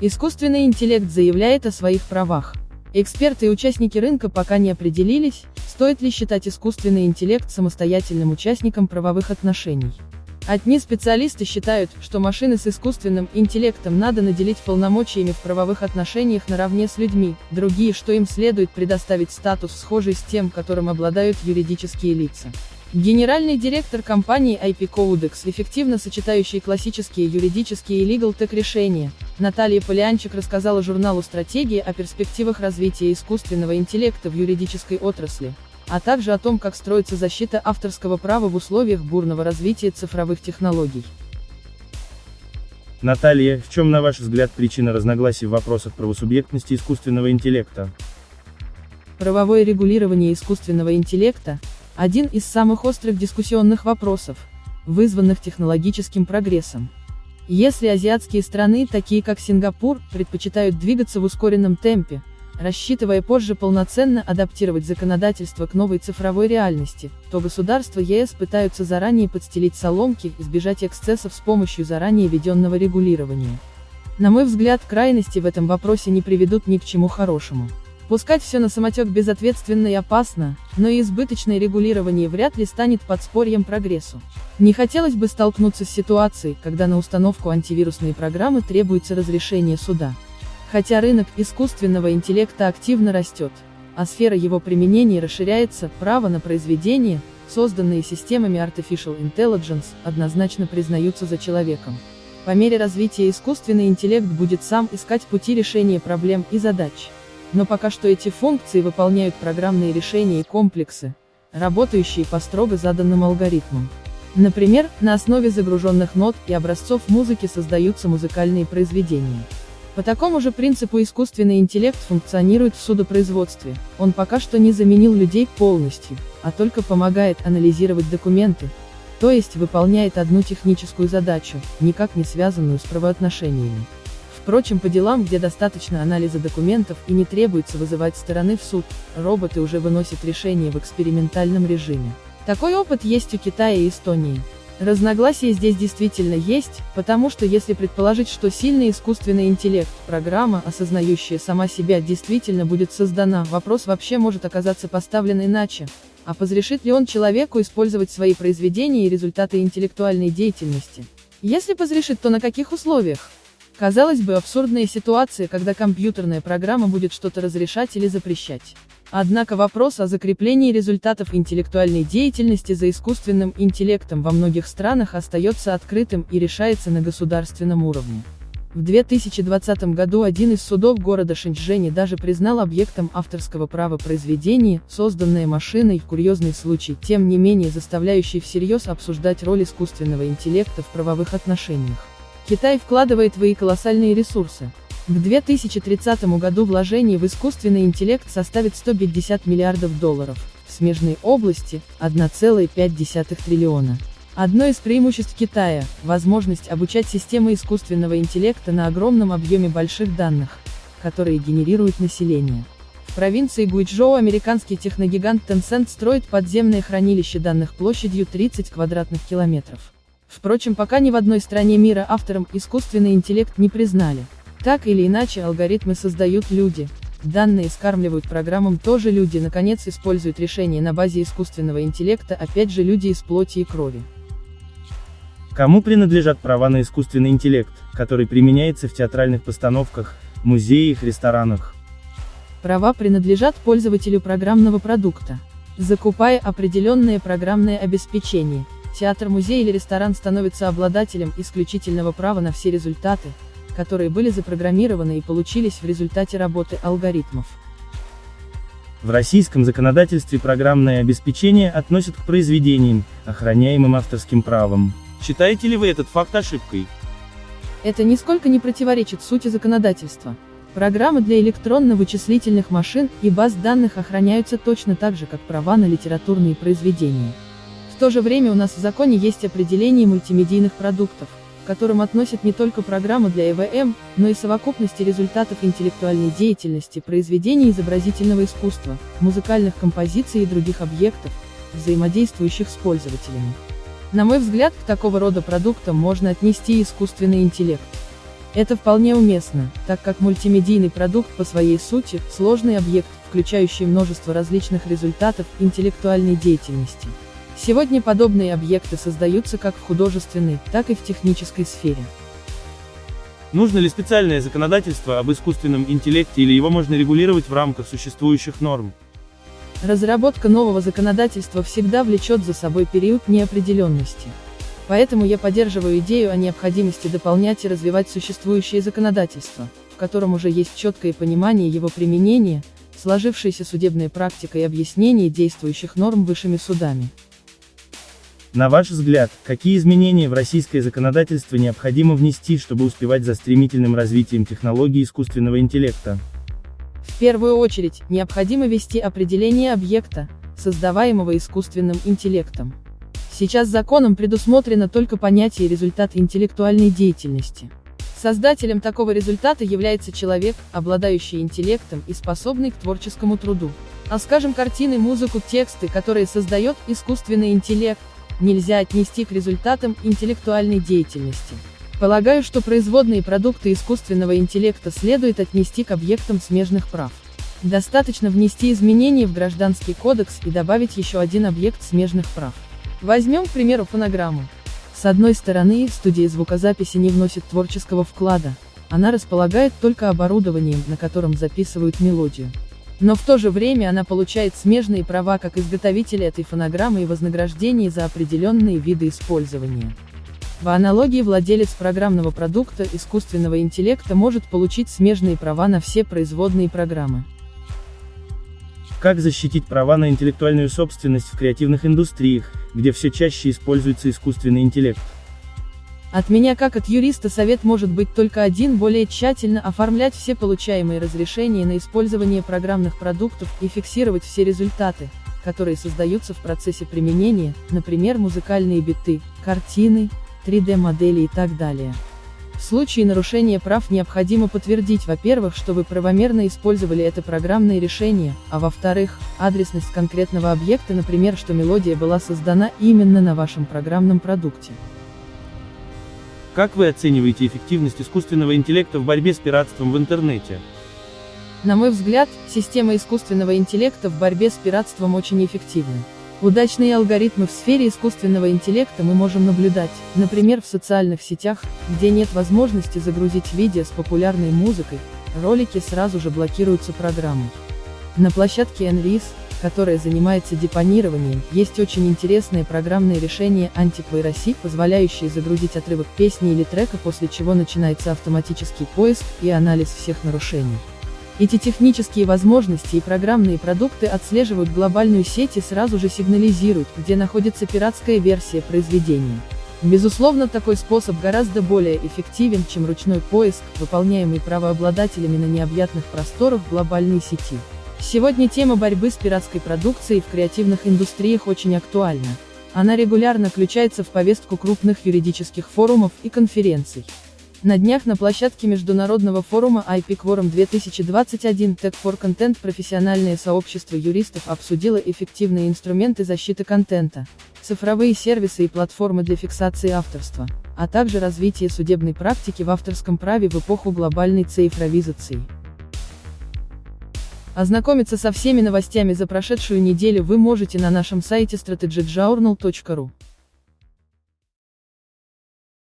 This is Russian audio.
Искусственный интеллект заявляет о своих правах. Эксперты и участники рынка пока не определились, стоит ли считать искусственный интеллект самостоятельным участником правовых отношений. Одни специалисты считают, что машины с искусственным интеллектом надо наделить полномочиями в правовых отношениях наравне с людьми, другие, что им следует предоставить статус схожий с тем, которым обладают юридические лица. Генеральный директор компании IP Codex, эффективно сочетающий классические юридические и legal tech решения, Наталья Полянчик рассказала журналу «Стратегии» о перспективах развития искусственного интеллекта в юридической отрасли, а также о том, как строится защита авторского права в условиях бурного развития цифровых технологий. Наталья, в чем, на ваш взгляд, причина разногласий в вопросах правосубъектности искусственного интеллекта? Правовое регулирование искусственного интеллекта – один из самых острых дискуссионных вопросов, вызванных технологическим прогрессом. Если азиатские страны, такие как Сингапур, предпочитают двигаться в ускоренном темпе, рассчитывая позже полноценно адаптировать законодательство к новой цифровой реальности, то государства ЕС пытаются заранее подстелить соломки, избежать эксцессов с помощью заранее введенного регулирования. На мой взгляд, крайности в этом вопросе не приведут ни к чему хорошему. Пускать все на самотек безответственно и опасно, но и избыточное регулирование вряд ли станет подспорьем прогрессу. Не хотелось бы столкнуться с ситуацией, когда на установку антивирусной программы требуется разрешение суда. Хотя рынок искусственного интеллекта активно растет, а сфера его применения расширяется, право на произведение, созданные системами Artificial Intelligence, однозначно признаются за человеком. По мере развития искусственный интеллект будет сам искать пути решения проблем и задач. Но пока что эти функции выполняют программные решения и комплексы, работающие по строго заданным алгоритмам. Например, на основе загруженных нот и образцов музыки создаются музыкальные произведения. По такому же принципу искусственный интеллект функционирует в судопроизводстве, он пока что не заменил людей полностью, а только помогает анализировать документы, то есть выполняет одну техническую задачу, никак не связанную с правоотношениями. Впрочем, по делам, где достаточно анализа документов и не требуется вызывать стороны в суд, роботы уже выносят решения в экспериментальном режиме. Такой опыт есть у Китая и Эстонии. Разногласия здесь действительно есть, потому что если предположить, что сильный искусственный интеллект, программа, осознающая сама себя, действительно будет создана, вопрос вообще может оказаться поставлен иначе. А позрешит ли он человеку использовать свои произведения и результаты интеллектуальной деятельности? Если позрешит, то на каких условиях? Казалось бы, абсурдная ситуация, когда компьютерная программа будет что-то разрешать или запрещать. Однако вопрос о закреплении результатов интеллектуальной деятельности за искусственным интеллектом во многих странах остается открытым и решается на государственном уровне. В 2020 году один из судов города Шэньчжэне даже признал объектом авторского права произведение, созданное машиной, курьезный случай, тем не менее заставляющий всерьез обсуждать роль искусственного интеллекта в правовых отношениях. Китай вкладывает в свои колоссальные ресурсы, к 2030 году вложение в искусственный интеллект составит 150 миллиардов долларов, в смежной области – 1,5 триллиона. Одно из преимуществ Китая – возможность обучать системы искусственного интеллекта на огромном объеме больших данных, которые генерирует население. В провинции Гуйчжоу американский техногигант Tencent строит подземное хранилище данных площадью 30 квадратных километров. Впрочем, пока ни в одной стране мира автором искусственный интеллект не признали. Так или иначе алгоритмы создают люди, данные скармливают программам тоже люди наконец используют решения на базе искусственного интеллекта опять же люди из плоти и крови. Кому принадлежат права на искусственный интеллект, который применяется в театральных постановках, музеях, ресторанах? Права принадлежат пользователю программного продукта. Закупая определенное программное обеспечение, театр, музей или ресторан становится обладателем исключительного права на все результаты, которые были запрограммированы и получились в результате работы алгоритмов. В российском законодательстве программное обеспечение относят к произведениям, охраняемым авторским правом. Считаете ли вы этот факт ошибкой? Это нисколько не противоречит сути законодательства. Программы для электронно-вычислительных машин и баз данных охраняются точно так же, как права на литературные произведения. В то же время у нас в законе есть определение мультимедийных продуктов, которым относят не только программы для ЭВМ, но и совокупности результатов интеллектуальной деятельности, произведений изобразительного искусства, музыкальных композиций и других объектов, взаимодействующих с пользователями. На мой взгляд, к такого рода продуктам можно отнести искусственный интеллект. Это вполне уместно, так как мультимедийный продукт по своей сути – сложный объект, включающий множество различных результатов интеллектуальной деятельности. Сегодня подобные объекты создаются как в художественной, так и в технической сфере. Нужно ли специальное законодательство об искусственном интеллекте или его можно регулировать в рамках существующих норм? Разработка нового законодательства всегда влечет за собой период неопределенности. Поэтому я поддерживаю идею о необходимости дополнять и развивать существующее законодательство, в котором уже есть четкое понимание его применения, сложившаяся судебная практика и объяснение действующих норм высшими судами. На ваш взгляд, какие изменения в российское законодательство необходимо внести, чтобы успевать за стремительным развитием технологий искусственного интеллекта? В первую очередь, необходимо ввести определение объекта, создаваемого искусственным интеллектом. Сейчас законом предусмотрено только понятие результат интеллектуальной деятельности. Создателем такого результата является человек, обладающий интеллектом и способный к творческому труду. А скажем картины, музыку, тексты, которые создает искусственный интеллект, нельзя отнести к результатам интеллектуальной деятельности. Полагаю, что производные продукты искусственного интеллекта следует отнести к объектам смежных прав. Достаточно внести изменения в Гражданский кодекс и добавить еще один объект смежных прав. Возьмем, к примеру, фонограмму. С одной стороны, студия звукозаписи не вносит творческого вклада, она располагает только оборудованием, на котором записывают мелодию. Но в то же время она получает смежные права как изготовителя этой фонограммы и вознаграждение за определенные виды использования. В аналогии владелец программного продукта искусственного интеллекта может получить смежные права на все производные программы. Как защитить права на интеллектуальную собственность в креативных индустриях, где все чаще используется искусственный интеллект? От меня как от юриста совет может быть только один более тщательно оформлять все получаемые разрешения на использование программных продуктов и фиксировать все результаты, которые создаются в процессе применения, например музыкальные биты, картины, 3D-модели и так далее. В случае нарушения прав необходимо подтвердить, во-первых, что вы правомерно использовали это программное решение, а во-вторых, адресность конкретного объекта, например, что мелодия была создана именно на вашем программном продукте. Как вы оцениваете эффективность искусственного интеллекта в борьбе с пиратством в интернете? На мой взгляд, система искусственного интеллекта в борьбе с пиратством очень эффективна. Удачные алгоритмы в сфере искусственного интеллекта мы можем наблюдать, например в социальных сетях, где нет возможности загрузить видео с популярной музыкой, ролики сразу же блокируются программой. На площадке NRIS, которая занимается депонированием, есть очень интересное программное решение антипвайроси, позволяющее загрузить отрывок песни или трека после чего начинается автоматический поиск и анализ всех нарушений. Эти технические возможности и программные продукты отслеживают глобальную сеть и сразу же сигнализируют, где находится пиратская версия произведения. Безусловно, такой способ гораздо более эффективен, чем ручной поиск, выполняемый правообладателями на необъятных просторах глобальной сети. Сегодня тема борьбы с пиратской продукцией в креативных индустриях очень актуальна. Она регулярно включается в повестку крупных юридических форумов и конференций. На днях на площадке международного форума IP Quorum 2021 Tech for Content профессиональное сообщество юристов обсудило эффективные инструменты защиты контента, цифровые сервисы и платформы для фиксации авторства, а также развитие судебной практики в авторском праве в эпоху глобальной цифровизации. Ознакомиться со всеми новостями за прошедшую неделю вы можете на нашем сайте strategyjournal.ru.